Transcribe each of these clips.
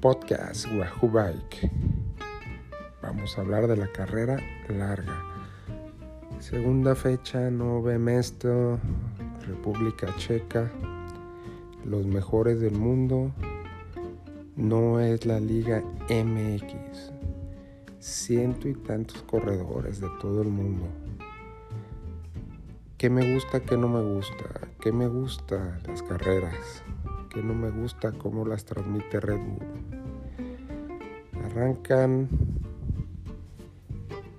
podcast Wahoo Bike. Vamos a hablar de la carrera larga. Segunda fecha, Nove Mesto, República Checa. Los mejores del mundo. No es la Liga MX. Ciento y tantos corredores de todo el mundo. ¿Qué me gusta, qué no me gusta? ¿Qué me gusta las carreras? ¿Qué no me gusta cómo las transmite Red Bull? Arrancan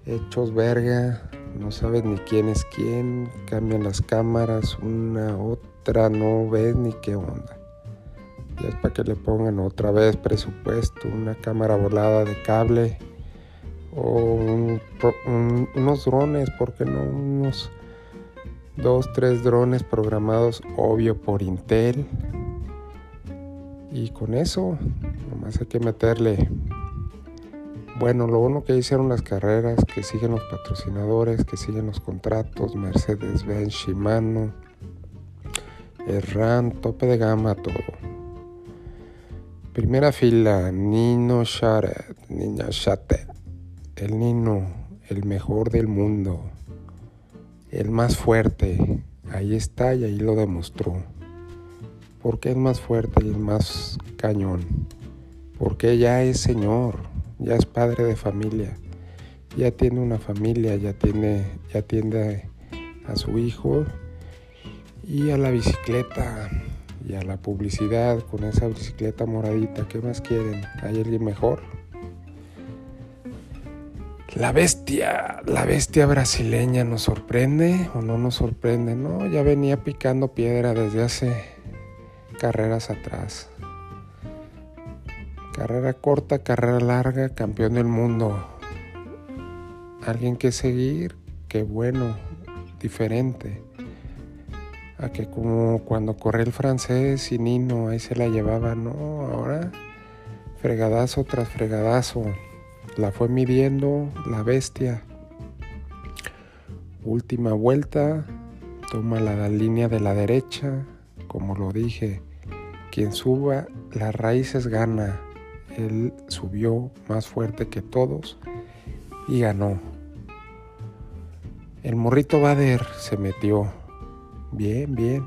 hechos verga, no sabes ni quién es quién, cambian las cámaras, una, otra, no ves ni qué onda. Ya es para que le pongan otra vez presupuesto, una cámara volada de cable o unos drones, ¿por qué no? Unos dos, tres drones programados, obvio, por Intel. Y con eso, nomás hay que meterle bueno, lo bueno que hicieron las carreras, que siguen los patrocinadores, que siguen los contratos, Mercedes-Benz, Shimano, Erran, tope de gama, todo. Primera fila, Nino Sharet, Niña Shate, el Nino, el mejor del mundo, el más fuerte, ahí está y ahí lo demostró. ¿Por qué es más fuerte y el más cañón? Porque ya es señor ya es padre de familia, ya tiene una familia, ya tiene, ya atiende a su hijo y a la bicicleta y a la publicidad con esa bicicleta moradita. ¿Qué más quieren? ¿Hay alguien mejor? La bestia, la bestia brasileña nos sorprende o no nos sorprende, ¿no? Ya venía picando piedra desde hace carreras atrás. Carrera corta, carrera larga, campeón del mundo. Alguien que seguir, qué bueno, diferente. A que como cuando corre el francés y Nino, ahí se la llevaba, no, ahora fregadazo tras fregadazo. La fue midiendo la bestia. Última vuelta, toma la línea de la derecha, como lo dije, quien suba las raíces gana él subió más fuerte que todos y ganó. El morrito Bader se metió. Bien, bien.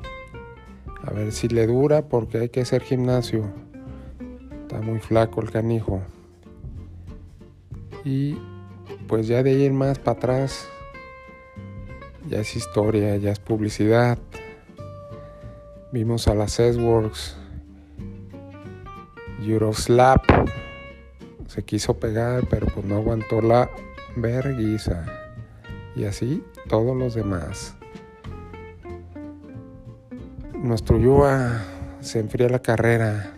A ver si le dura porque hay que hacer gimnasio. Está muy flaco el canijo. Y pues ya de ahí en más para atrás ya es historia, ya es publicidad. Vimos a las S-Works Euroslap se quiso pegar, pero pues no aguantó la verguiza. Y así todos los demás. Nuestro Yua se enfría la carrera.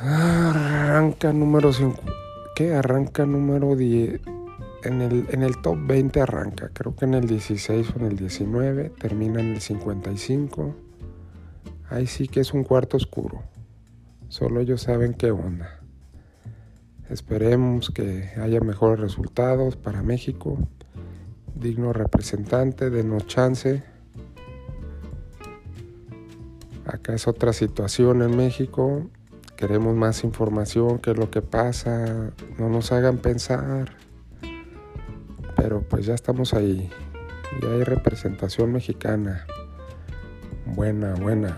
Arranca número 5. ¿Qué? Arranca número 10. En el, en el top 20 arranca. Creo que en el 16 o en el 19. Termina en el 55. Ahí sí que es un cuarto oscuro. Solo ellos saben qué onda. Esperemos que haya mejores resultados para México. Digno representante, denos chance. Acá es otra situación en México. Queremos más información, qué es lo que pasa. No nos hagan pensar. Pero pues ya estamos ahí. Ya hay representación mexicana. Buena, buena.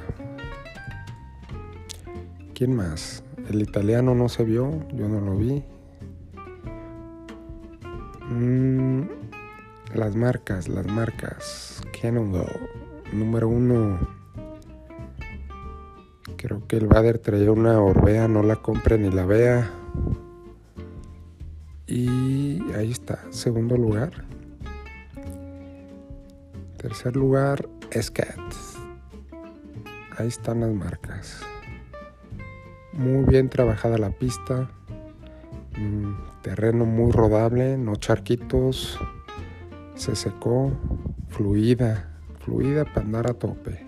¿Quién más? El italiano no se vio, yo no lo vi. Mm, las marcas, las marcas. Cannondale, número uno. Creo que el Bader traía una Orbea, no la compre ni la vea. Y ahí está, segundo lugar. Tercer lugar, Scat. Ahí están las marcas. Muy bien trabajada la pista. Mm, terreno muy rodable, no charquitos. Se secó. Fluida. Fluida para andar a tope.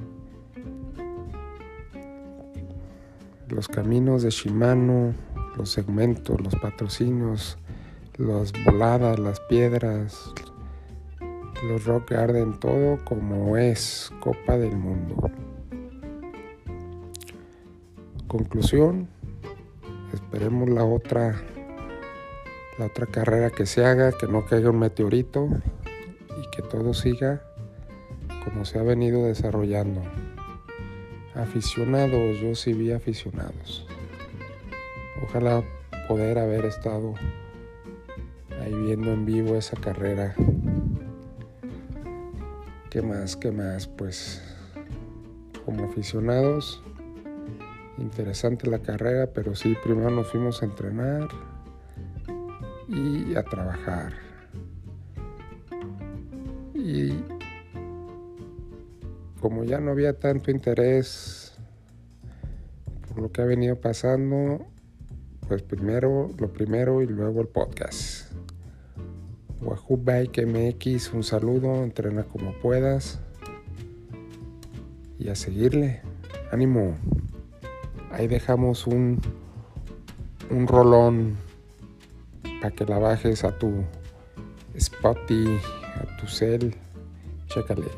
Los caminos de Shimano, los segmentos, los patrocinios, las voladas, las piedras, los rock garden, todo como es Copa del Mundo. Conclusión, esperemos la otra la otra carrera que se haga, que no caiga un meteorito y que todo siga como se ha venido desarrollando. Aficionados, yo sí vi aficionados. Ojalá poder haber estado ahí viendo en vivo esa carrera. ¿Qué más? ¿Qué más? Pues como aficionados, interesante la carrera, pero sí, primero nos fuimos a entrenar y a trabajar. Y como ya no había tanto interés por lo que ha venido pasando, pues primero lo primero y luego el podcast. Wahoo Bike MX, un saludo, entrena como puedas y a seguirle. Ánimo. Ahí dejamos un, un rolón para que la bajes a tu Spotify, a tu cel. Chécale.